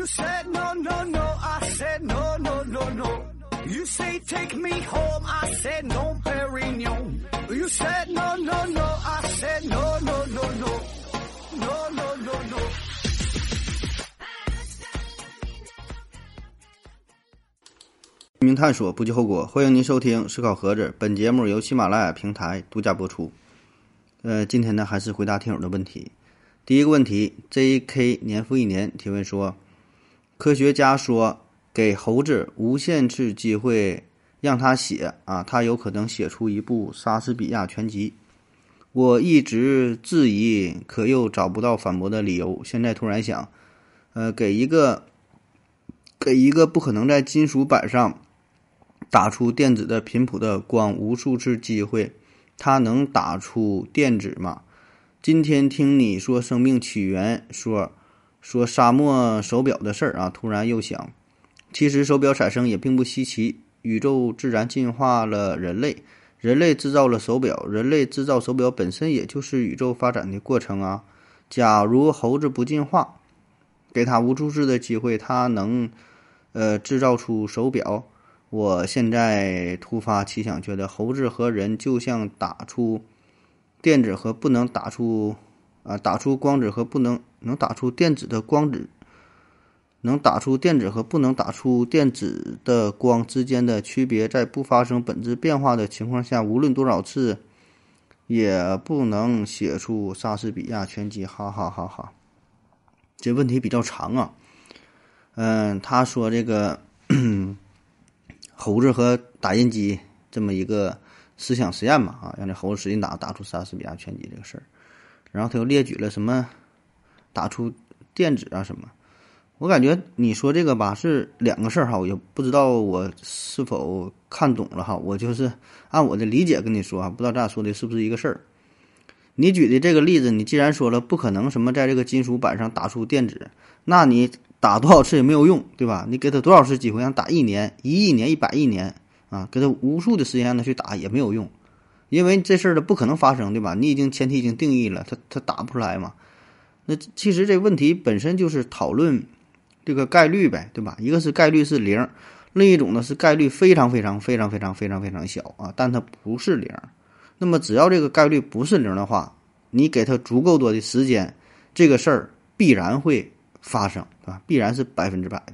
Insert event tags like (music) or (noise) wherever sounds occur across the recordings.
You said no, no, no. I said no, no, no, no. You say take me home. I said no, Perignon. You said no, no, no. I said no, no, no, no. No, no, no, no. 拼命探索，不计后果。欢迎您收听《思考盒子》，本节目由喜马拉雅平台独家播出。呃，今天呢，还是回答听友的问题。第一个问题，J.K. 年复一年提问说，科学家说给猴子无限次机会让他写啊，他有可能写出一部莎士比亚全集。我一直质疑，可又找不到反驳的理由。现在突然想，呃，给一个给一个不可能在金属板上。打出电子的频谱的光无数次机会，它能打出电子吗？今天听你说生命起源，说说沙漠手表的事儿啊，突然又想，其实手表产生也并不稀奇，宇宙自然进化了人类，人类制造了手表，人类制造手表本身也就是宇宙发展的过程啊。假如猴子不进化，给他无数次的机会，它能呃制造出手表？我现在突发奇想，觉得猴子和人就像打出电子和不能打出啊，打出光子和不能能打出电子的光子，能打出电子和不能打出电子的光之间的区别，在不发生本质变化的情况下，无论多少次也不能写出莎士比亚全集。哈哈哈哈！这问题比较长啊。嗯，他说这个。猴子和打印机这么一个思想实验嘛，啊，让这猴子使劲打，打出莎士比亚全集这个事儿，然后他又列举了什么打出电子啊什么，我感觉你说这个吧是两个事儿哈，我也不知道我是否看懂了哈，我就是按我的理解跟你说啊，不知道咱俩说的是不是一个事儿。你举的这个例子，你既然说了不可能什么在这个金属板上打出电子，那你。打多少次也没有用，对吧？你给他多少次机会，让打一年、一亿年、一百亿年啊，给他无数的时间让他去打也没有用，因为这事儿它不可能发生，对吧？你已经前提已经定义了，它它打不出来嘛。那其实这问题本身就是讨论这个概率呗，对吧？一个是概率是零，另一种呢是概率非常非常非常非常非常非常小啊，但它不是零。那么只要这个概率不是零的话，你给它足够多的时间，这个事儿必然会。发生啊，必然是百分之百的，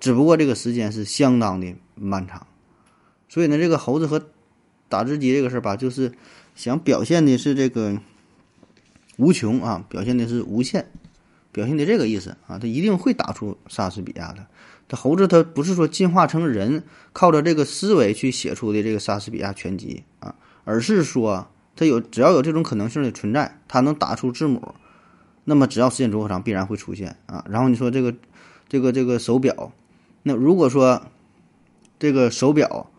只不过这个时间是相当的漫长。所以呢，这个猴子和打字机这个事儿吧，就是想表现的是这个无穷啊，表现的是无限，表现的这个意思啊，他一定会打出莎士比亚的。这猴子它不是说进化成人，靠着这个思维去写出的这个莎士比亚全集啊，而是说它有只要有这种可能性的存在，它能打出字母。那么只要时间足够长，必然会出现啊。然后你说这个，这个这个手表，那如果说这个手表，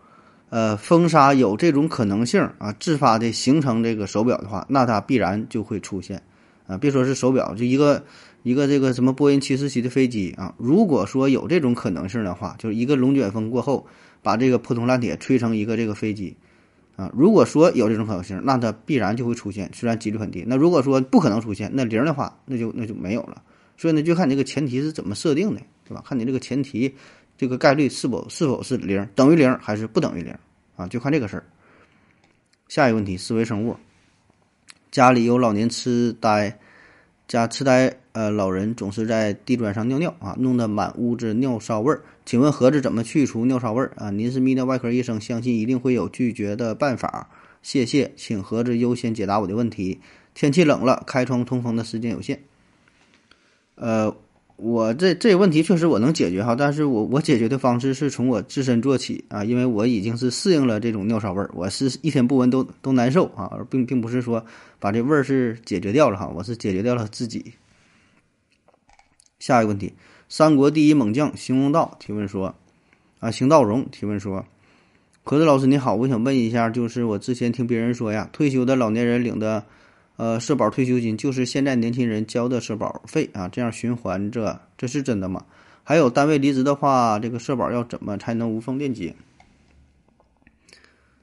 呃，风沙有这种可能性啊，自发的形成这个手表的话，那它必然就会出现啊。别说是手表，就一个一个这个什么波音七四七的飞机啊，如果说有这种可能性的话，就是一个龙卷风过后，把这个破铜烂铁吹成一个这个飞机。啊，如果说有这种可能性，那它必然就会出现，虽然几率很低。那如果说不可能出现，那零的话，那就那就没有了。所以呢，就看你这个前提是怎么设定的，对吧？看你这个前提，这个概率是否是否是零，等于零还是不等于零啊？就看这个事儿。下一个问题，思维生物，家里有老年痴呆，家痴呆呃老人总是在地砖上尿尿啊，弄得满屋子尿骚味儿。请问盒子怎么去除尿骚味儿啊？您是泌尿外科医生，相信一定会有拒绝的办法。谢谢，请盒子优先解答我的问题。天气冷了，开窗通风的时间有限。呃，我这这问题确实我能解决哈，但是我我解决的方式是从我自身做起啊，因为我已经是适应了这种尿骚味儿，我是一天不闻都都难受啊，而并并不是说把这味儿是解决掉了哈，我是解决掉了自己。下一个问题。三国第一猛将邢容道提问说：“啊，邢道荣提问说，何子老师你好，我想问一下，就是我之前听别人说呀，退休的老年人领的，呃，社保退休金就是现在年轻人交的社保费啊，这样循环着，这是真的吗？还有单位离职的话，这个社保要怎么才能无缝链接？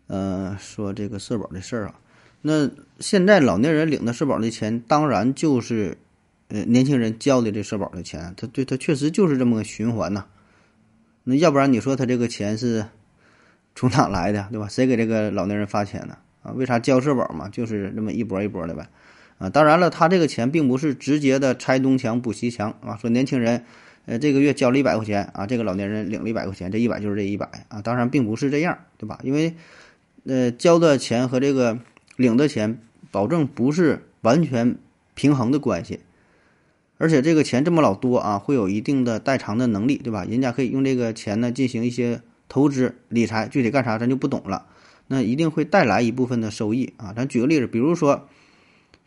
呃，说这个社保的事儿啊，那现在老年人领的社保的钱，当然就是。”呃年轻人交的这社保的钱，他对他确实就是这么个循环呐。那要不然你说他这个钱是从哪来的，对吧？谁给这个老年人发钱呢？啊为啥交社保嘛？就是这么一波一波的呗。啊，当然了，他这个钱并不是直接的拆东墙补西墙啊。说年轻人，呃，这个月交了一百块钱啊，这个老年人领了一百块钱，这一百就是这一百啊。当然并不是这样，对吧？因为，呃，交的钱和这个领的钱，保证不是完全平衡的关系。而且这个钱这么老多啊，会有一定的代偿的能力，对吧？人家可以用这个钱呢进行一些投资理财，具体干啥咱就不懂了。那一定会带来一部分的收益啊！咱举个例子，比如说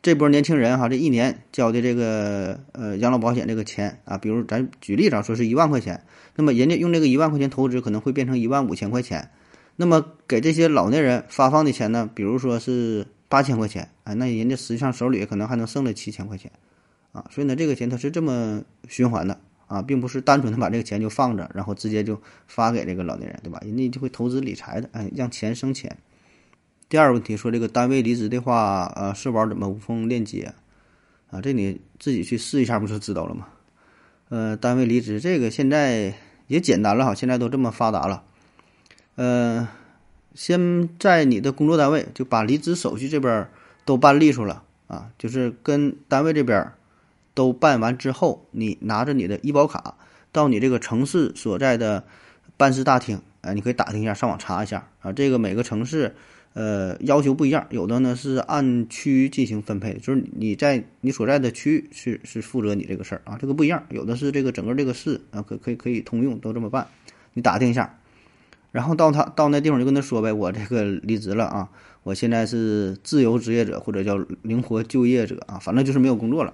这波年轻人哈，这一年交的这个呃养老保险这个钱啊，比如咱举例子啊说是一万块钱，那么人家用这个一万块钱投资，可能会变成一万五千块钱。那么给这些老年人发放的钱呢，比如说是八千块钱，哎，那人家实际上手里可能还能剩了七千块钱啊。所以呢，这个钱它是这么循环的啊，并不是单纯的把这个钱就放着，然后直接就发给这个老年人，对吧？人家就会投资理财的，哎，让钱生钱。第二个问题说这个单位离职的话，呃，社保怎么无缝链接？啊，这你自己去试一下不就知道了吗？呃，单位离职这个现在也简单了哈，现在都这么发达了。呃，先在你的工作单位就把离职手续这边都办利索了啊，就是跟单位这边都办完之后，你拿着你的医保卡到你这个城市所在的办事大厅，哎，你可以打听一下，上网查一下啊，这个每个城市。呃，要求不一样，有的呢是按区进行分配，就是你在你所在的区域是是负责你这个事儿啊，这个不一样，有的是这个整个这个市啊，可可以可以通用，都这么办。你打听一下，然后到他到那地方就跟他说呗，我这个离职了啊，我现在是自由职业者或者叫灵活就业者啊，反正就是没有工作了。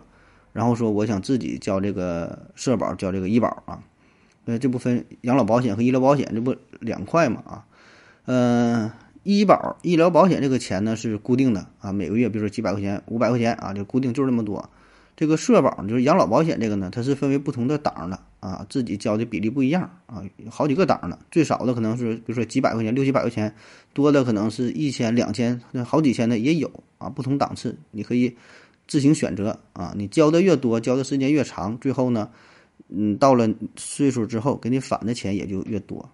然后说我想自己交这个社保，交这个医保啊，呃，这部分养老保险和医疗保险这不两块嘛啊，呃。医保、医疗保险这个钱呢是固定的啊，每个月比如说几百块钱、五百块钱啊，就固定就是那么多。这个社保就是养老保险这个呢，它是分为不同的档的啊，自己交的比例不一样啊，好几个档的，最少的可能是比如说几百块钱、六七百块钱，多的可能是一千、两千、好几千的也有啊，不同档次你可以自行选择啊，你交的越多，交的时间越长，最后呢，嗯，到了岁数之后给你返的钱也就越多。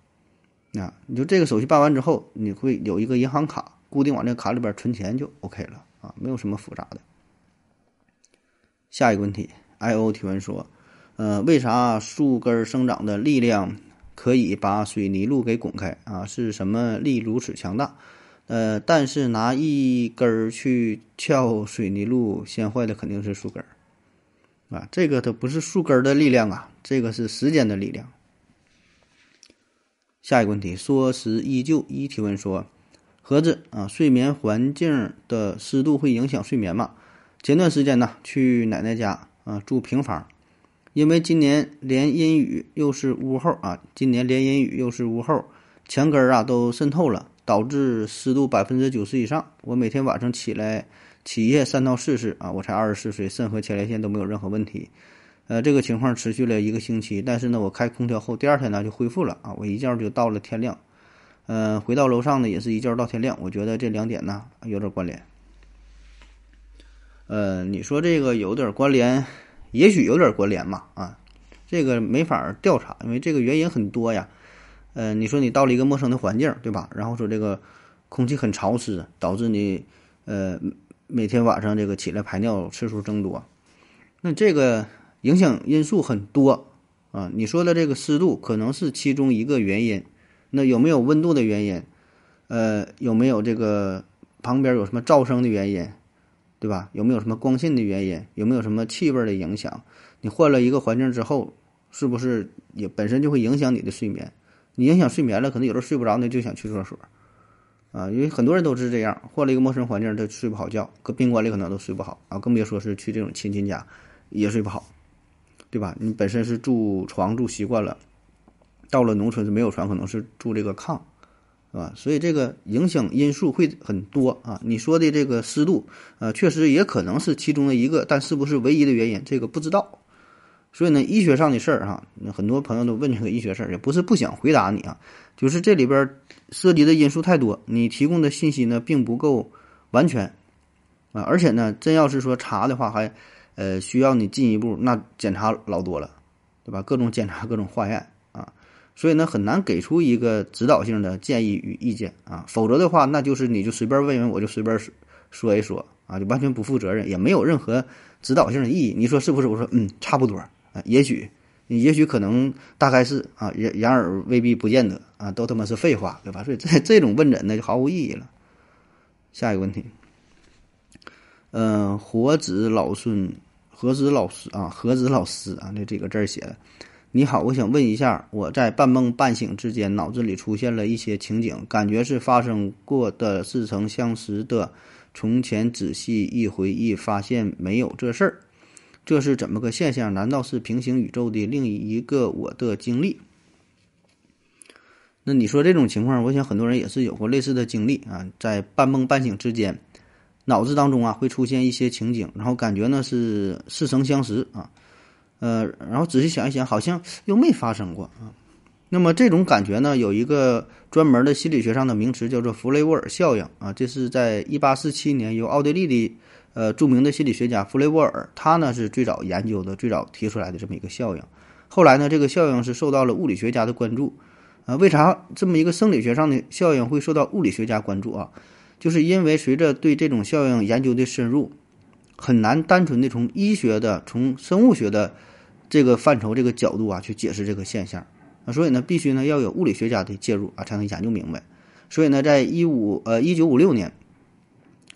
啊，你就这个手续办完之后，你会有一个银行卡，固定往这个卡里边存钱就 OK 了啊，没有什么复杂的。下一个问题，I O 提问说，呃，为啥树根生长的力量可以把水泥路给拱开啊？是什么力如此强大？呃，但是拿一根儿去撬水泥路，先坏的肯定是树根儿啊，这个它不是树根儿的力量啊，这个是时间的力量。下一个问题，说时依旧一提问说，盒子啊，睡眠环境的湿度会影响睡眠吗？前段时间呢，去奶奶家啊住平房，因为今年连阴雨又是屋后啊，今年连阴雨又是屋后，墙根儿啊都渗透了，导致湿度百分之九十以上。我每天晚上起来起夜三到四次啊，我才二十四岁，肾和前列腺都没有任何问题。呃，这个情况持续了一个星期，但是呢，我开空调后，第二天呢就恢复了啊，我一觉就到了天亮。呃，回到楼上呢，也是一觉到天亮。我觉得这两点呢有点关联。呃，你说这个有点关联，也许有点关联嘛啊，这个没法调查，因为这个原因很多呀。呃，你说你到了一个陌生的环境，对吧？然后说这个空气很潮湿，导致你呃每天晚上这个起来排尿次数增多，那这个。影响因素很多啊，你说的这个湿度可能是其中一个原因，那有没有温度的原因？呃，有没有这个旁边有什么噪声的原因，对吧？有没有什么光线的原因？有没有什么气味的影响？你换了一个环境之后，是不是也本身就会影响你的睡眠？你影响睡眠了，可能有时候睡不着，那就想去厕所啊，因为很多人都是这样，换了一个陌生环境，他睡不好觉，搁宾馆里可能都睡不好啊，更别说是去这种亲戚家也睡不好。对吧？你本身是住床住习惯了，到了农村是没有床，可能是住这个炕，是吧？所以这个影响因素会很多啊。你说的这个湿度，呃，确实也可能是其中的一个，但是不是唯一的原因，这个不知道。所以呢，医学上的事儿哈，很多朋友都问这个医学事儿，也不是不想回答你啊，就是这里边涉及的因素太多，你提供的信息呢并不够完全啊。而且呢，真要是说查的话，还呃，需要你进一步那检查老多了，对吧？各种检查，各种化验啊，所以呢，很难给出一个指导性的建议与意见啊。否则的话，那就是你就随便问问，我就随便说一说啊，就完全不负责任，也没有任何指导性的意义。你说是不是？我说嗯，差不多也许。也许可能大概是啊，然然而未必不见得啊，都他妈是废话，对吧？所以这 (laughs) 这种问诊呢就毫无意义了。下一个问题，嗯，活子老孙，何子老师啊，何子老师啊，这这个字写的。你好，我想问一下，我在半梦半醒之间，脑子里出现了一些情景，感觉是发生过的似曾相识的，从前仔细一回忆，发现没有这事儿。这是怎么个现象？难道是平行宇宙的另一个我的经历？那你说这种情况，我想很多人也是有过类似的经历啊，在半梦半醒之间，脑子当中啊会出现一些情景，然后感觉呢是似曾相识啊，呃，然后仔细想一想，好像又没发生过啊。那么这种感觉呢，有一个专门的心理学上的名词叫做弗雷沃尔效应啊，这是在一八四七年由奥地利的。呃，著名的心理学家弗雷沃尔，他呢是最早研究的、最早提出来的这么一个效应。后来呢，这个效应是受到了物理学家的关注。啊，为啥这么一个生理学上的效应会受到物理学家关注啊？就是因为随着对这种效应研究的深入，很难单纯的从医学的、从生物学的这个范畴、这个角度啊去解释这个现象啊，所以呢，必须呢要有物理学家的介入啊，才能研究明白。所以呢，在一五呃一九五六年，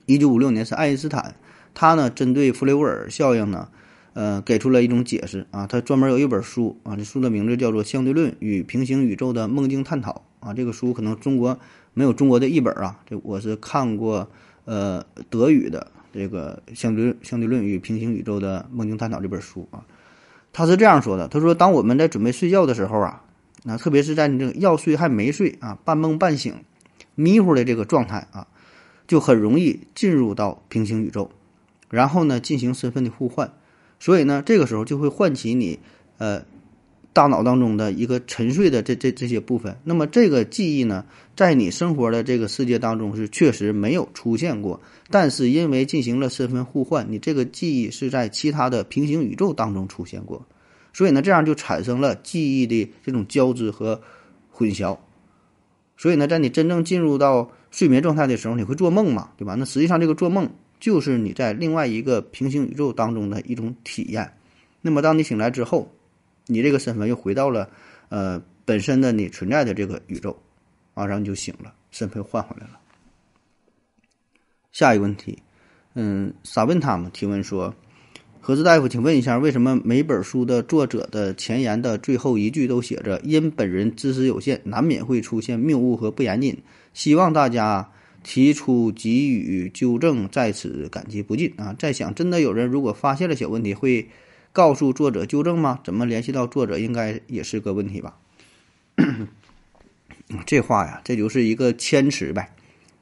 一九五六年是爱因斯坦。他呢，针对弗雷沃尔效应呢，呃，给出了一种解释啊。他专门有一本书啊，这书的名字叫做《相对论与平行宇宙的梦境探讨》啊。这个书可能中国没有中国的译本啊，这我是看过呃德语的这个《相对相对论与平行宇宙的梦境探讨》这本书啊。他是这样说的：他说，当我们在准备睡觉的时候啊，那特别是在你这个要睡还没睡啊，半梦半醒、迷糊的这个状态啊，就很容易进入到平行宇宙。然后呢，进行身份的互换，所以呢，这个时候就会唤起你，呃，大脑当中的一个沉睡的这这这些部分。那么这个记忆呢，在你生活的这个世界当中是确实没有出现过，但是因为进行了身份互换，你这个记忆是在其他的平行宇宙当中出现过，所以呢，这样就产生了记忆的这种交织和混淆。所以呢，在你真正进入到睡眠状态的时候，你会做梦嘛，对吧？那实际上这个做梦。就是你在另外一个平行宇宙当中的一种体验，那么当你醒来之后，你这个身份又回到了，呃，本身的你存在的这个宇宙，啊，然后你就醒了，身份换回来了。下一个问题，嗯，傻问他们提问说，何志大夫，请问一下，为什么每本书的作者的前言的最后一句都写着“因本人知识有限，难免会出现谬误和不严谨”，希望大家。提出给予纠正，在此感激不尽啊！在想，真的有人如果发现了小问题，会告诉作者纠正吗？怎么联系到作者，应该也是个问题吧？(coughs) 这话呀，这就是一个谦词呗，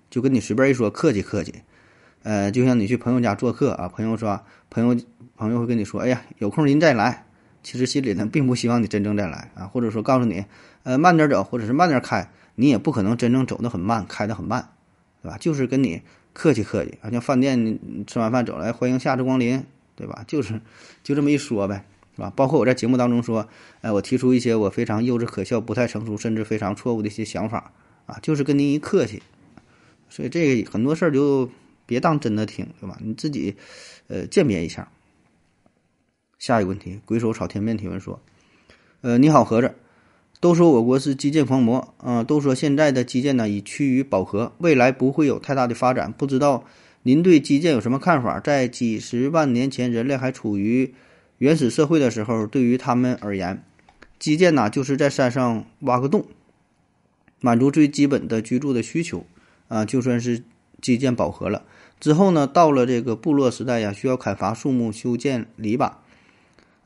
就跟你随便一说，客气客气。呃，就像你去朋友家做客啊，朋友说，朋友朋友会跟你说，哎呀，有空您再来。其实心里呢，并不希望你真正再来啊，或者说告诉你，呃，慢点走，或者是慢点开，你也不可能真正走得很慢，开得很慢。对吧？就是跟你客气客气啊，像饭店吃完饭走了，欢迎下次光临，对吧？就是就这么一说呗，是吧？包括我在节目当中说，哎，我提出一些我非常幼稚可笑、不太成熟，甚至非常错误的一些想法啊，就是跟您一客气。所以这个很多事儿就别当真的听，对吧？你自己呃鉴别一下。下一个问题，鬼手炒天面提问说，呃，你好，盒子。都说我国是基建狂魔，啊，都说现在的基建呢已趋于饱和，未来不会有太大的发展。不知道您对基建有什么看法？在几十万年前人类还处于原始社会的时候，对于他们而言，基建呢就是在山上挖个洞，满足最基本的居住的需求，啊，就算是基建饱和了之后呢，到了这个部落时代呀，需要砍伐树木、修建篱笆。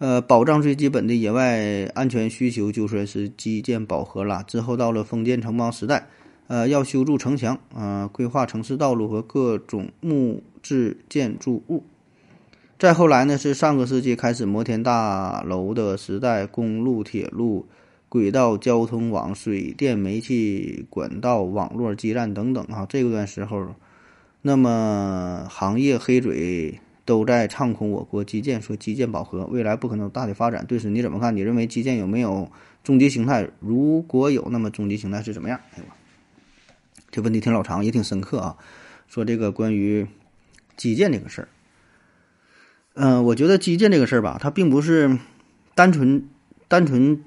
呃，保障最基本的野外安全需求，就算是基建饱和了。之后到了封建城邦时代，呃，要修筑城墙，啊，规划城市道路和各种木质建筑物。再后来呢，是上个世纪开始摩天大楼的时代，公路、铁路、轨道交通网、水电煤气管道、网络基站等等啊。这段时候，那么行业黑嘴都在唱空我国基建，说基建饱和，未来不可能大的发展。对此你怎么看？你认为基建有没有终极形态？如果有，那么终极形态是怎么样？哎呦，这问题挺老长，也挺深刻啊。说这个关于基建这个事儿，嗯，我觉得基建这个事儿吧，它并不是单纯单纯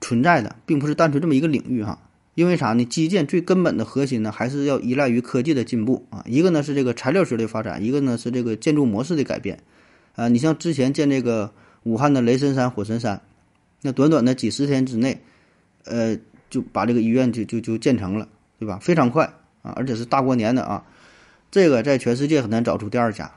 存在的，并不是单纯这么一个领域哈。因为啥呢？基建最根本的核心呢，还是要依赖于科技的进步啊。一个呢是这个材料学的发展，一个呢是这个建筑模式的改变。啊，你像之前建这个武汉的雷神山、火神山，那短短的几十天之内，呃，就把这个医院就就就建成了，对吧？非常快啊，而且是大过年的啊，这个在全世界很难找出第二家。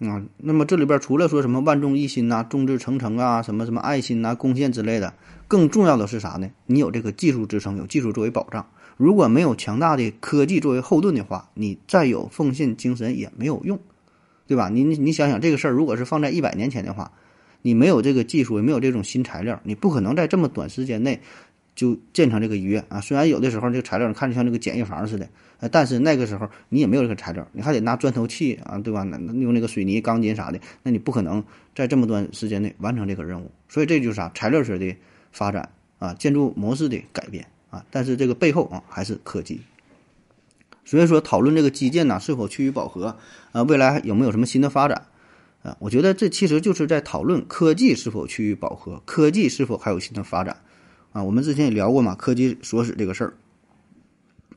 啊，那么这里边除了说什么万众一心呐、众志成城啊、什么什么爱心呐、贡献之类的，更重要的是啥呢？你有这个技术支撑，有技术作为保障。如果没有强大的科技作为后盾的话，你再有奉献精神也没有用，对吧？你你想想这个事儿，如果是放在一百年前的话，你没有这个技术，也没有这种新材料，你不可能在这么短时间内就建成这个医院啊。虽然有的时候这个材料看着像这个简易房似的。呃，但是那个时候你也没有这个材料，你还得拿砖头砌啊，对吧？用那个水泥、钢筋啥的，那你不可能在这么短时间内完成这个任务。所以这就是啥？材料学的发展啊，建筑模式的改变啊。但是这个背后啊，还是科技。所以说，讨论这个基建呢是否趋于饱和啊，未来有没有什么新的发展啊？我觉得这其实就是在讨论科技是否趋于饱和，科技是否还有新的发展啊？我们之前也聊过嘛，科技锁死这个事儿。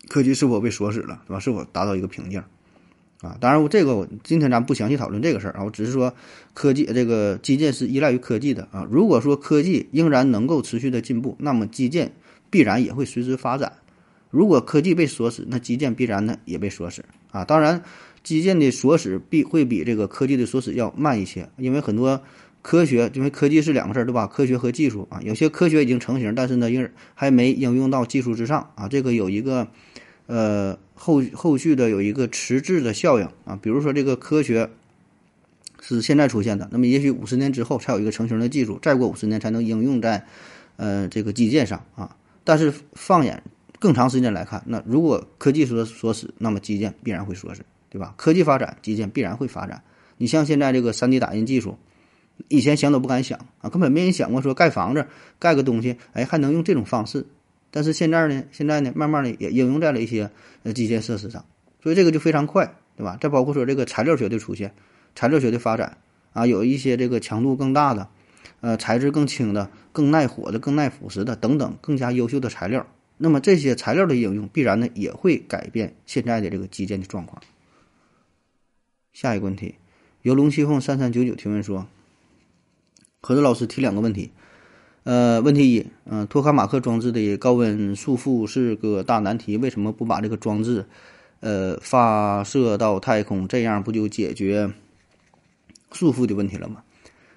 科技是否被锁死了，是吧？是否达到一个瓶颈？啊，当然，我这个我今天咱不详细讨论这个事儿啊，我只是说，科技这个基建是依赖于科技的啊。如果说科技仍然能够持续的进步，那么基建必然也会随之发展。如果科技被锁死，那基建必然呢也被锁死啊。当然，基建的锁死必会比这个科技的锁死要慢一些，因为很多科学，因为科技是两个事儿，对吧？科学和技术啊，有些科学已经成型，但是呢，应还没应用到技术之上啊。这个有一个。呃，后后续的有一个迟滞的效应啊，比如说这个科学是现在出现的，那么也许五十年之后才有一个成型的技术，再过五十年才能应用在呃这个基建上啊。但是放眼更长时间来看，那如果科技说说死，那么基建必然会说死，对吧？科技发展，基建必然会发展。你像现在这个 3D 打印技术，以前想都不敢想啊，根本没人想过说盖房子盖个东西，哎，还能用这种方式。但是现在呢，现在呢，慢慢的也应用在了一些呃基建设施上，所以这个就非常快，对吧？再包括说这个材料学的出现，材料学的发展啊，有一些这个强度更大的，呃，材质更轻的、更耐火的、更耐腐蚀的等等更加优秀的材料，那么这些材料的应用必然呢也会改变现在的这个基建的状况。下一个问题，由龙七凤三三九九提问说，何子老师提两个问题。呃，问题一，嗯，托卡马克装置的高温束缚是个大难题，为什么不把这个装置，呃，发射到太空，这样不就解决束缚的问题了吗？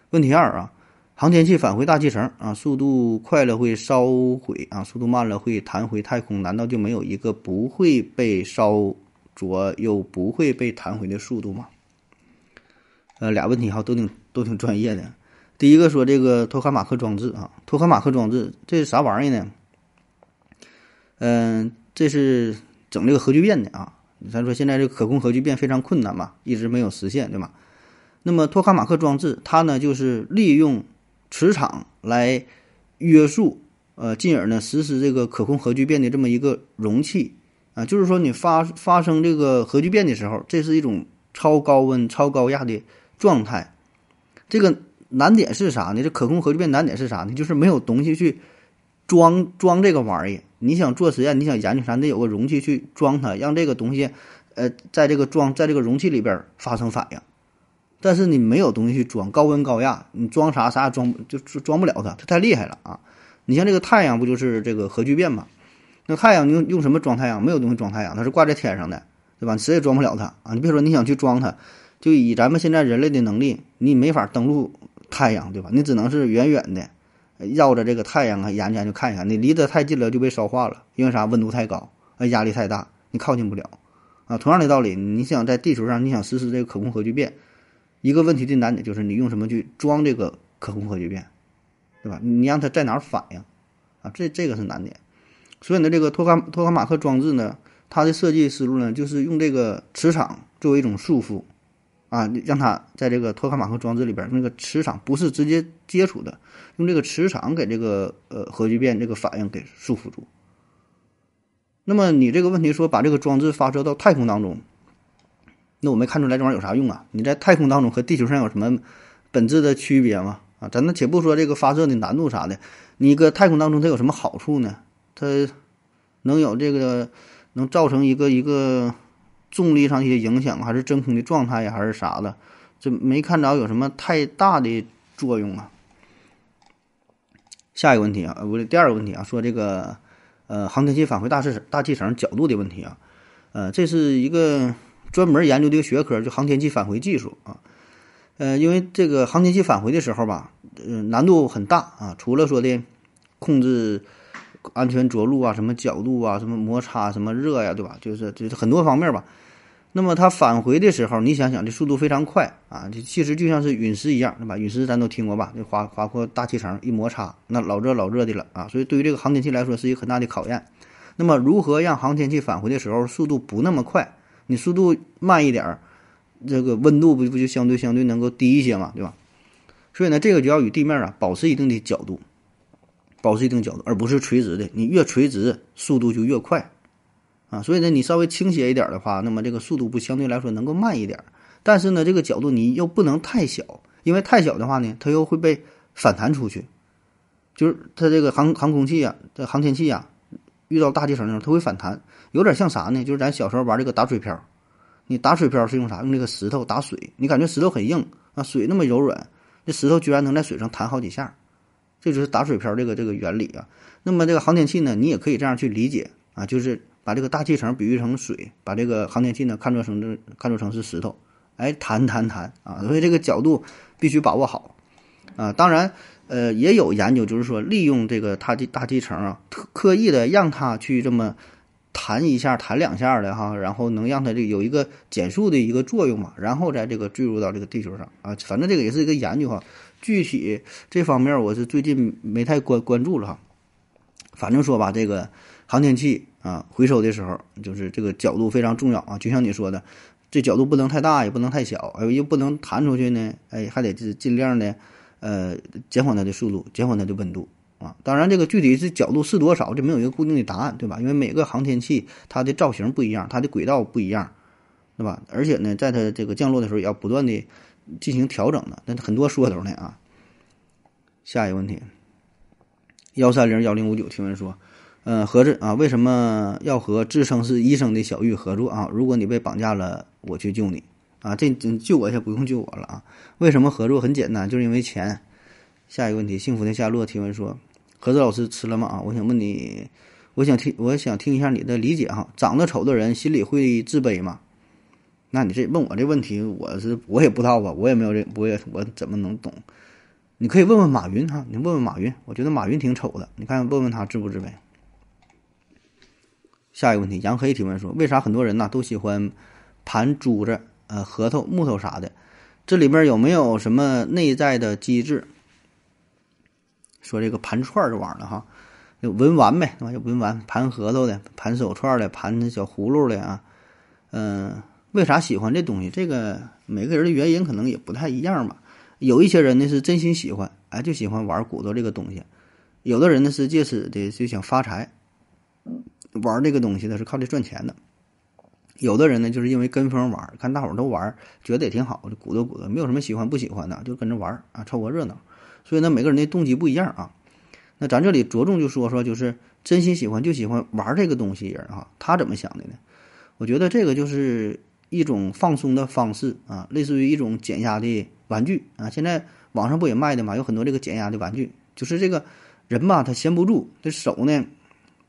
问题二啊，航天器返回大气层啊，速度快了会烧毁啊，速度慢了会弹回太空，难道就没有一个不会被烧灼又不会被弹回的速度吗？呃，俩问题哈，都挺都挺专业的。第一个说这个托卡马克装置啊，托卡马克装置这是啥玩意儿呢？嗯，这是整这个核聚变的啊。咱说现在这个可控核聚变非常困难嘛，一直没有实现，对吗？那么托卡马克装置它呢，就是利用磁场来约束，呃，进而呢实施这个可控核聚变的这么一个容器啊。就是说你发发生这个核聚变的时候，这是一种超高温、超高压的状态，这个。难点是啥呢？这可控核聚变难点是啥呢？就是没有东西去装装这个玩意儿。你想做实验，你想研究啥，得有个容器去装它，让这个东西，呃，在这个装在这个容器里边发生反应。但是你没有东西去装，高温高压，你装啥啥也装就装不了它，它太厉害了啊！你像这个太阳不就是这个核聚变嘛？那太阳用用什么装太阳？没有东西装太阳，它是挂在天上的，对吧？谁也装不了它啊！你别说你想去装它，就以咱们现在人类的能力，你没法登陆。太阳对吧？你只能是远远的绕着这个太阳啊，研究研究看一看。你离得太近了就被烧化了，因为啥？温度太高，啊，压力太大，你靠近不了啊。同样的道理，你想在地球上，你想实施这个可控核聚变，一个问题的难点就是你用什么去装这个可控核聚变，对吧？你让它在哪儿反应啊？这这个是难点。所以呢，这个托卡托卡马克装置呢，它的设计思路呢，就是用这个磁场作为一种束缚。啊，让它在这个托卡马克装置里边那个磁场不是直接接触的，用这个磁场给这个呃核聚变这个反应给束缚住。那么你这个问题说把这个装置发射到太空当中，那我没看出来这玩意儿有啥用啊？你在太空当中和地球上有什么本质的区别吗？啊，咱那且不说这个发射的难度啥的，你搁太空当中它有什么好处呢？它能有这个能造成一个一个重力上一些影响，还是真空的状态呀，还是啥的？这没看着有什么太大的作用啊。下一个问题啊，不对，第二个问题啊，说这个。呃，航天器返回大气大气层角度的问题啊，呃，这是一个专门研究的一个学科，就航天器返回技术啊。呃，因为这个航天器返回的时候吧，呃，难度很大啊。除了说的控制安全着陆啊，什么角度啊，什么摩擦，什么热呀，对吧？就是就是很多方面吧。那么它返回的时候，你想想，这速度非常快啊！这其实就像是陨石一样，对吧？陨石咱都听过吧？那划划破大气层一摩擦，那老热老热的了啊！所以对于这个航天器来说，是一个很大的考验。那么如何让航天器返回的时候速度不那么快？你速度慢一点儿，这个温度不不就相对相对能够低一些嘛，对吧？所以呢，这个就要与地面啊保持一定的角度，保持一定角度，而不是垂直的。你越垂直，速度就越快。啊，所以呢，你稍微倾斜一点的话，那么这个速度不相对来说能够慢一点，但是呢，这个角度你又不能太小，因为太小的话呢，它又会被反弹出去，就是它这个航航空器啊，这航天器啊，遇到大气层的时候，它会反弹，有点像啥呢？就是咱小时候玩这个打水漂，你打水漂是用啥？用这个石头打水，你感觉石头很硬啊，水那么柔软，那石头居然能在水上弹好几下，这就是打水漂这个这个原理啊。那么这个航天器呢，你也可以这样去理解啊，就是。把这个大气层比喻成水，把这个航天器呢看作成这看作成是石头，哎，弹弹弹啊！所以这个角度必须把握好啊。当然，呃，也有研究，就是说利用这个大气大气层啊，特刻意的让它去这么弹一下、弹两下的哈，然后能让它这有一个减速的一个作用嘛，然后在这个坠入到这个地球上啊。反正这个也是一个研究哈，具体这方面我是最近没太关关注了哈。反正说吧，这个航天器。啊，回收的时候就是这个角度非常重要啊，就像你说的，这角度不能太大，也不能太小，哎，又不能弹出去呢，哎，还得是尽量的，呃，减缓它的速度，减缓它的温度啊。当然，这个具体是角度是多少，这没有一个固定的答案，对吧？因为每个航天器它的造型不一样，它的轨道不一样，对吧？而且呢，在它这个降落的时候也要不断的进行调整的，那很多说头呢啊。下一个问题，幺三零幺零五九提问说。嗯，合着啊，为什么要和自称是医生的小玉合作啊？如果你被绑架了，我去救你啊！这你救我一下，不用救我了啊！为什么合作？很简单，就是因为钱。下一个问题，幸福的夏洛提问说：何子老师吃了吗？啊，我想问你，我想听，我想听一下你的理解哈。长得丑的人心里会自卑吗？那你这问我这问题，我是我也不知道吧，我也没有这，我也我怎么能懂？你可以问问马云哈，你问问马云，我觉得马云挺丑的，你看问问他自不自卑？下一个问题，杨黑提问说：“为啥很多人呢都喜欢盘珠子、呃核桃、木头啥的？这里边有没有什么内在的机制？说这个盘串这玩意儿的哈，文玩呗，对吧？文玩盘核桃的、盘手串的、盘小葫芦的啊，嗯，为啥喜欢这东西？这个每个人的原因可能也不太一样吧。有一些人呢是真心喜欢，哎，就喜欢玩骨头这个东西；有的人呢是借此的就想发财。”玩这个东西呢是靠这赚钱的，有的人呢就是因为跟风玩，看大伙儿都玩，觉得也挺好，就鼓捣鼓捣，没有什么喜欢不喜欢的，就跟着玩啊，凑个热闹。所以呢，每个人的动机不一样啊。那咱这里着重就说说，就是真心喜欢就喜欢玩这个东西人啊，他怎么想的呢？我觉得这个就是一种放松的方式啊，类似于一种减压的玩具啊。现在网上不也卖的嘛，有很多这个减压的玩具，就是这个人吧，他闲不住，这手呢。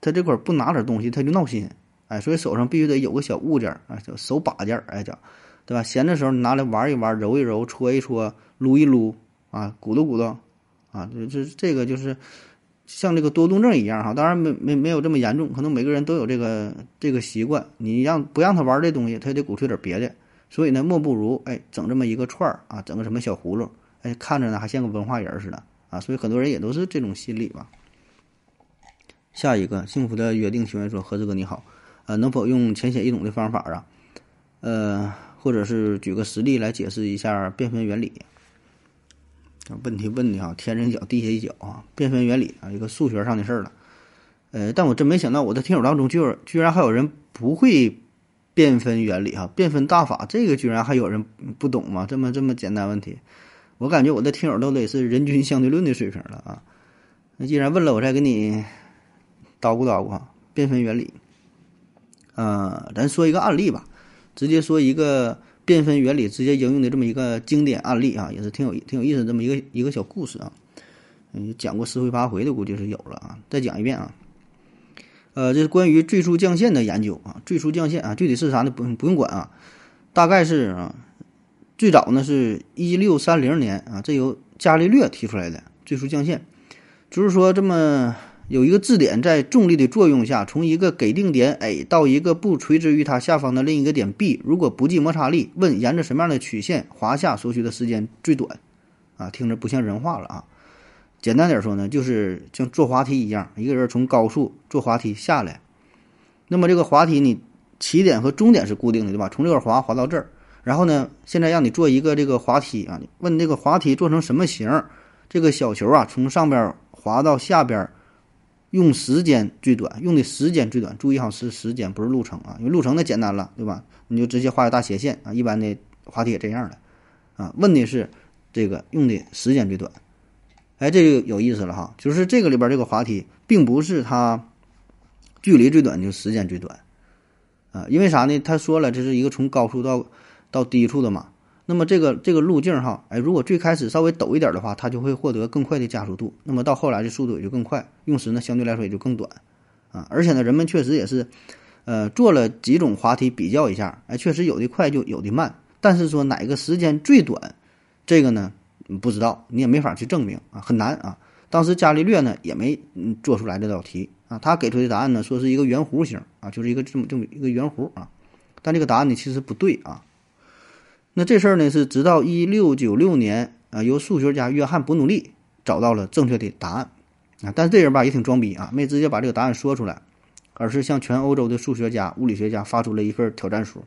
他这块不拿点东西，他就闹心，哎，所以手上必须得有个小物件儿啊，叫手把件儿，哎叫，对吧？闲的时候你拿来玩一玩，揉一揉，搓一搓，撸一撸，啊，鼓捣鼓捣，啊，这这这个就是像这个多动症一样哈，当然没没没有这么严重，可能每个人都有这个这个习惯。你让不让他玩这东西，他也得鼓吹点别的。所以呢，莫不如哎，整这么一个串儿啊，整个什么小葫芦，哎，看着呢还像个文化人似的啊。所以很多人也都是这种心理吧。下一个幸福的约定提问说：“何志哥你好，呃，能否用浅显易懂的方法啊？呃，或者是举个实例来解释一下变分原理。问题问的哈，天上一脚地下一脚啊，变分原理啊，一个数学上的事儿了。呃，但我真没想到，我的听友当中居然居然还有人不会变分原理哈，变分大法这个居然还有人不懂吗？这么这么简单问题，我感觉我的听友都得是人均相对论的水平了啊。那既然问了，我再给你叨咕叨咕哈，变分原理。呃，咱说一个案例吧，直接说一个。变分原理直接应用的这么一个经典案例啊，也是挺有挺有意思这么一个一个小故事啊。嗯，讲过十回八回的估计是有了啊。再讲一遍啊。呃，这是关于最初降线的研究啊。最初降线啊，具体是啥呢？不不用管啊。大概是啊，最早呢是一六三零年啊，这由伽利略提出来的最初降线，就是说这么。有一个质点在重力的作用下，从一个给定点 A 到一个不垂直于它下方的另一个点 B，如果不计摩擦力，问沿着什么样的曲线滑下所需的时间最短？啊，听着不像人话了啊！简单点说呢，就是像坐滑梯一样，一个人从高处坐滑梯下来，那么这个滑梯你起点和终点是固定的，对吧？从这块滑滑到这儿，然后呢，现在让你做一个这个滑梯啊，问这个滑梯做成什么形？这个小球啊，从上边滑到下边。用时间最短，用的时间最短。注意哈，是时间，不是路程啊。因为路程那简单了，对吧？你就直接画个大斜线啊。一般的滑梯也这样的啊。问的是这个用的时间最短。哎，这就有意思了哈。就是这个里边这个滑梯，并不是它距离最短，就时间最短啊。因为啥呢？他说了，这是一个从高处到到低处的嘛。那么这个这个路径哈，哎，如果最开始稍微陡一点的话，它就会获得更快的加速度。那么到后来的速度也就更快，用时呢相对来说也就更短，啊，而且呢，人们确实也是，呃，做了几种滑梯比较一下，哎，确实有的快就有的慢。但是说哪个时间最短，这个呢不知道，你也没法去证明啊，很难啊。当时伽利略呢也没嗯做出来这道题啊，他给出的答案呢说是一个圆弧形啊，就是一个这么这么一个圆弧啊，但这个答案呢其实不对啊。那这事儿呢，是直到一六九六年啊，由数学家约翰伯努利找到了正确的答案啊。但是这人吧也挺装逼啊，没直接把这个答案说出来，而是向全欧洲的数学家、物理学家发出了一份挑战书，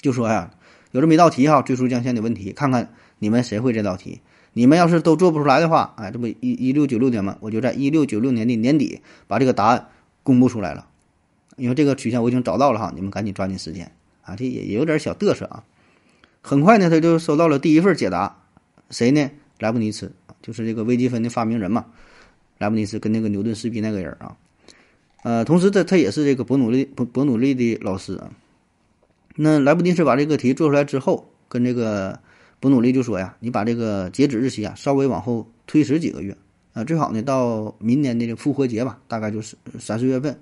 就说呀，有这么一道题哈，最初降线的问题，看看你们谁会这道题。你们要是都做不出来的话，哎，这不一一六九六年嘛，我就在一六九六年的年底把这个答案公布出来了。因为这个曲线我已经找到了哈，你们赶紧抓紧时间啊，这也也有点小嘚瑟啊。很快呢，他就收到了第一份解答，谁呢？莱布尼茨，就是这个微积分的发明人嘛。莱布尼茨跟那个牛顿、势必那个人啊，呃，同时他他也是这个伯努利伯伯努利的老师啊。那莱布尼茨把这个题做出来之后，跟这个伯努利就说呀：“你把这个截止日期啊稍微往后推迟几个月啊，最好呢到明年的这复活节吧，大概就是三四月份。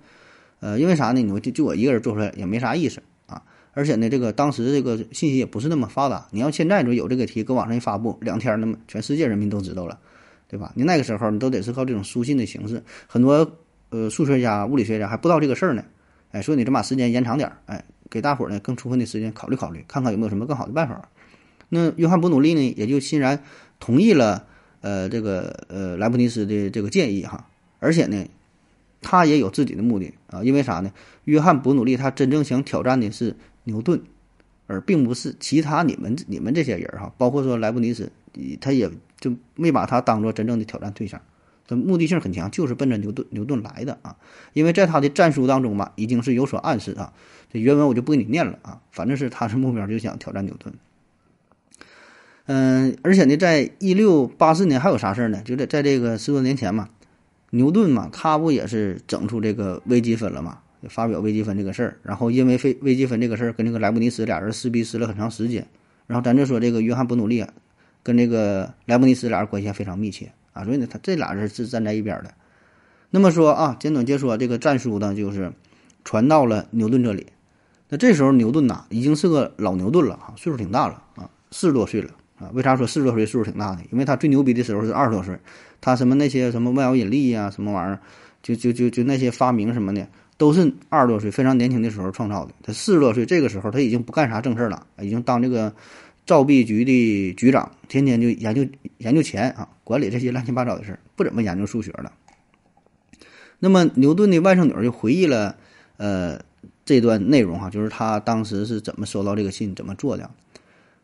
呃，因为啥呢？你说就就我一个人做出来也没啥意思啊。”而且呢，这个当时这个信息也不是那么发达。你要现在说有这个题搁网上一发布，两天那么全世界人民都知道了，对吧？你那个时候你都得是靠这种书信的形式。很多呃数学家、物理学家还不知道这个事儿呢，哎，所以你这把时间延长点儿，哎，给大伙儿呢更充分的时间考虑考虑，看看有没有什么更好的办法。那约翰伯努利呢，也就欣然同意了呃这个呃莱布尼茨的这个建议哈。而且呢，他也有自己的目的啊，因为啥呢？约翰伯努利他真正想挑战的是。牛顿，而并不是其他你们你们这些人哈，包括说莱布尼茨，他也就没把他当做真正的挑战对象，他目的性很强，就是奔着牛顿牛顿来的啊。因为在他的战书当中吧，已经是有所暗示啊。这原文我就不给你念了啊，反正是他是目标就想挑战牛顿。嗯，而且呢，在一六八四年还有啥事儿呢？就在在这个十多年前嘛，牛顿嘛，他不也是整出这个微积分了嘛？发表微积分这个事儿，然后因为非微积分这个事儿跟这个莱布尼茨俩人撕逼撕了很长时间，然后咱就说这个约翰伯努利啊，跟这个莱布尼茨俩人关系非常密切啊，所以呢，他这俩人是站在一边的。那么说啊，简短截说，这个战书呢，就是传到了牛顿这里。那这时候牛顿呐，已经是个老牛顿了啊，岁数挺大了啊，四十多岁了啊。为啥说四十多岁岁数挺大呢？因为他最牛逼的时候是二十多岁，他什么那些什么万有引力呀，什么玩意儿，就就就就那些发明什么的。都是二十多岁非常年轻的时候创造的。他四十多岁这个时候他已经不干啥正事了，已经当这个造币局的局长，天天就研究研究钱啊，管理这些乱七八糟的事儿，不怎么研究数学了。那么牛顿的外甥女就回忆了，呃，这段内容哈，就是他当时是怎么收到这个信，怎么做的。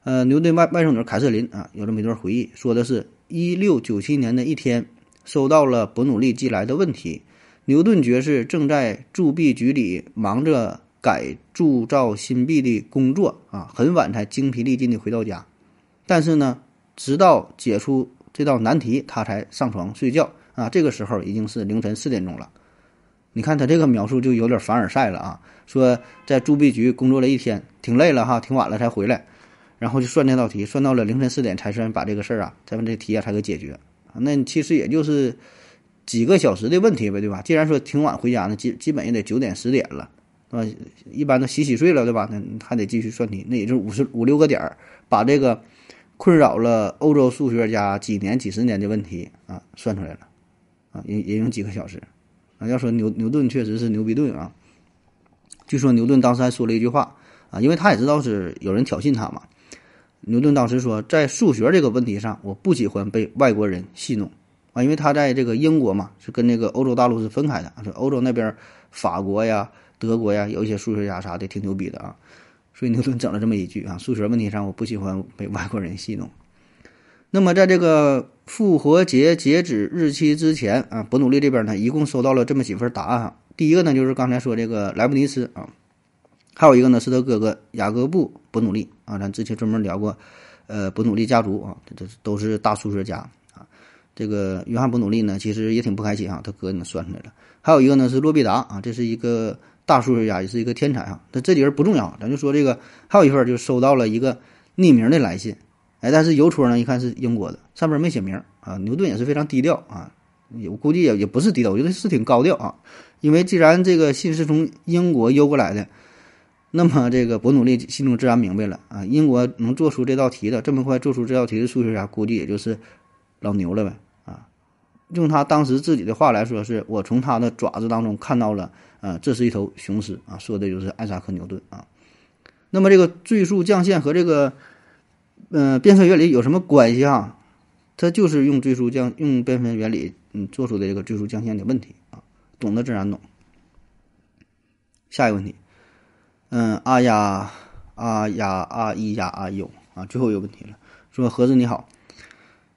呃，牛顿外外甥女凯瑟琳啊，有这么一段回忆，说的是一六九七年的一天，收到了伯努利寄来的问题。牛顿爵士正在铸币局里忙着改铸造新币的工作啊，很晚才精疲力尽的回到家。但是呢，直到解出这道难题，他才上床睡觉啊。这个时候已经是凌晨四点钟了。你看他这个描述就有点凡尔赛了啊，说在铸币局工作了一天，挺累了哈，挺晚了才回来。然后就算这道题，算到了凌晨四点才算把这个事儿啊，才把这题啊才给解决啊。那其实也就是几个小时的问题呗，对吧？既然说挺晚回家呢，基基本也得九点十点了，是吧？一般都洗洗睡了，对吧？那还得继续算题，那也就五十五六个点儿，把这个困扰了欧洲数学家几年几十年的问题啊算出来了啊，也也用几个小时啊。要说牛牛顿确实是牛逼顿啊，据说牛顿当时还说了一句话啊，因为他也知道是有人挑衅他嘛。牛顿当时说，在数学这个问题上，我不喜欢被外国人戏弄啊，因为他在这个英国嘛，是跟那个欧洲大陆是分开的。说欧洲那边，法国呀、德国呀，有一些数学家啥的挺牛逼的啊，所以牛顿整了这么一句啊，数学问题上我不喜欢被外国人戏弄。那么在这个复活节截止日期之前啊，伯努利这边呢，一共收到了这么几份答案。第一个呢，就是刚才说这个莱布尼茨啊。还有一个呢，是他哥哥雅各布·伯努利啊，咱之前专门聊过，呃，伯努利家族啊，这都都是大数学家。这个约翰·伯努利呢，其实也挺不开心啊，他哥呢算出来了。还有一个呢是洛必达啊，这是一个大数学家，也是一个天才啊。但这里人不重要，咱就说这个还有一份就收到了一个匿名的来信，哎，但是邮戳呢一看是英国的，上面没写名啊。牛顿也是非常低调啊，我估计也也不是低调，我觉得是挺高调啊，因为既然这个信是从英国邮过来的。那么这个伯努利心中自然明白了啊，英国能做出这道题的这么快做出这道题的数学家，估计也就是老牛了呗。用他当时自己的话来说，是我从他的爪子当中看到了，呃，这是一头雄狮啊，说的就是艾萨克牛顿啊。那么这个最速降线和这个，嗯，变分原理有什么关系啊？他就是用最速降用变分原理嗯做出的这个最速降线的问题啊，懂得自然懂。下一个问题。嗯，啊呀，啊呀，啊咿呀，啊哟啊，最后一个问题了。说盒子你好，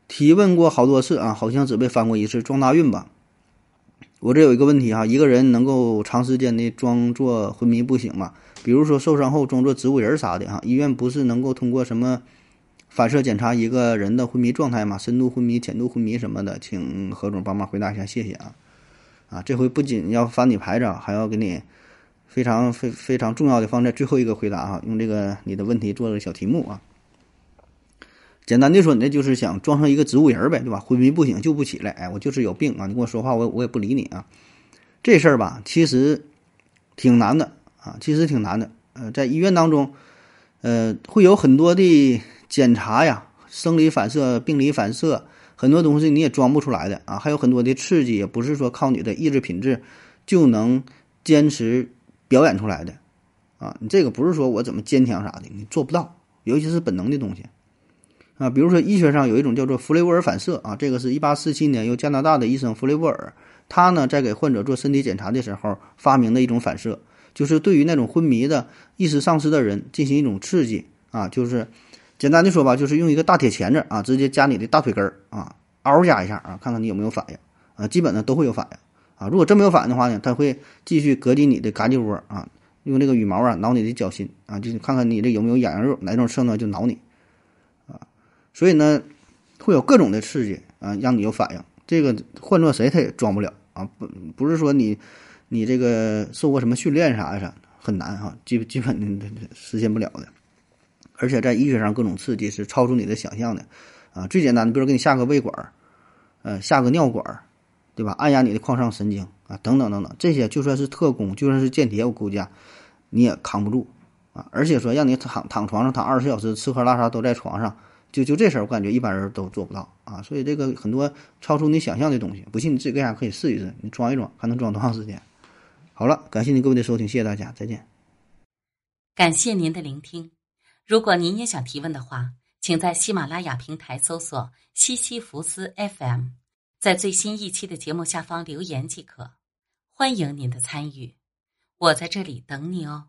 提问过好多次啊，好像只被翻过一次，撞大运吧？我这有一个问题哈，一个人能够长时间的装作昏迷不醒吗？比如说受伤后装作植物人啥的哈？医院不是能够通过什么反射检查一个人的昏迷状态吗？深度昏迷、浅度昏迷什么的，请何总帮忙回答一下，谢谢啊！啊，这回不仅要翻你牌子，还要给你。非常非非常重要的放在最后一个回答哈，用这个你的问题做个小题目啊。简单的说，那就是想装上一个植物人呗，对吧？昏迷不醒就不起来，哎，我就是有病啊！你跟我说话，我我也不理你啊。这事儿吧，其实挺难的啊，其实挺难的。呃，在医院当中，呃，会有很多的检查呀，生理反射、病理反射，很多东西你也装不出来的啊。还有很多的刺激，也不是说靠你的意志品质就能坚持。表演出来的，啊，你这个不是说我怎么坚强啥的，你做不到，尤其是本能的东西，啊，比如说医学上有一种叫做弗雷沃尔反射，啊，这个是一八四七年由加拿大的医生弗雷沃尔，他呢在给患者做身体检查的时候发明的一种反射，就是对于那种昏迷的意识丧失的人进行一种刺激，啊，就是简单的说吧，就是用一个大铁钳子啊，直接夹你的大腿根儿啊，嗷夹一下啊，看看你有没有反应，啊，基本呢都会有反应。啊，如果真没有反应的话呢，他会继续隔离你的嘎吱窝啊，用这个羽毛啊挠你的脚心啊，就是看看你这有没有痒痒肉，哪种刺呢就挠你，所以呢会有各种的刺激啊，让你有反应。这个换做谁他也装不了啊，不不是说你你这个受过什么训练啥的，很难哈，基基本 (laughs) 实现不了的。而且在医学上各种刺激是超出你的想象的啊，最简单的，比如给你下个胃管儿，呃，下个尿管儿。对吧？按压你的眶上神经啊，等等等等，这些就算是特工，就算是间谍，我估计啊，你也扛不住啊。而且说让你躺躺床上躺二十四小时，吃喝拉撒都在床上，就就这事儿，我感觉一般人都做不到啊。所以这个很多超出你想象的东西，不信你自己搁家可以试一试，你装一装，还能装多长时间？好了，感谢您各位的收听，谢谢大家，再见。感谢您的聆听。如果您也想提问的话，请在喜马拉雅平台搜索西西弗斯 FM。在最新一期的节目下方留言即可，欢迎您的参与。我在这里等你哦。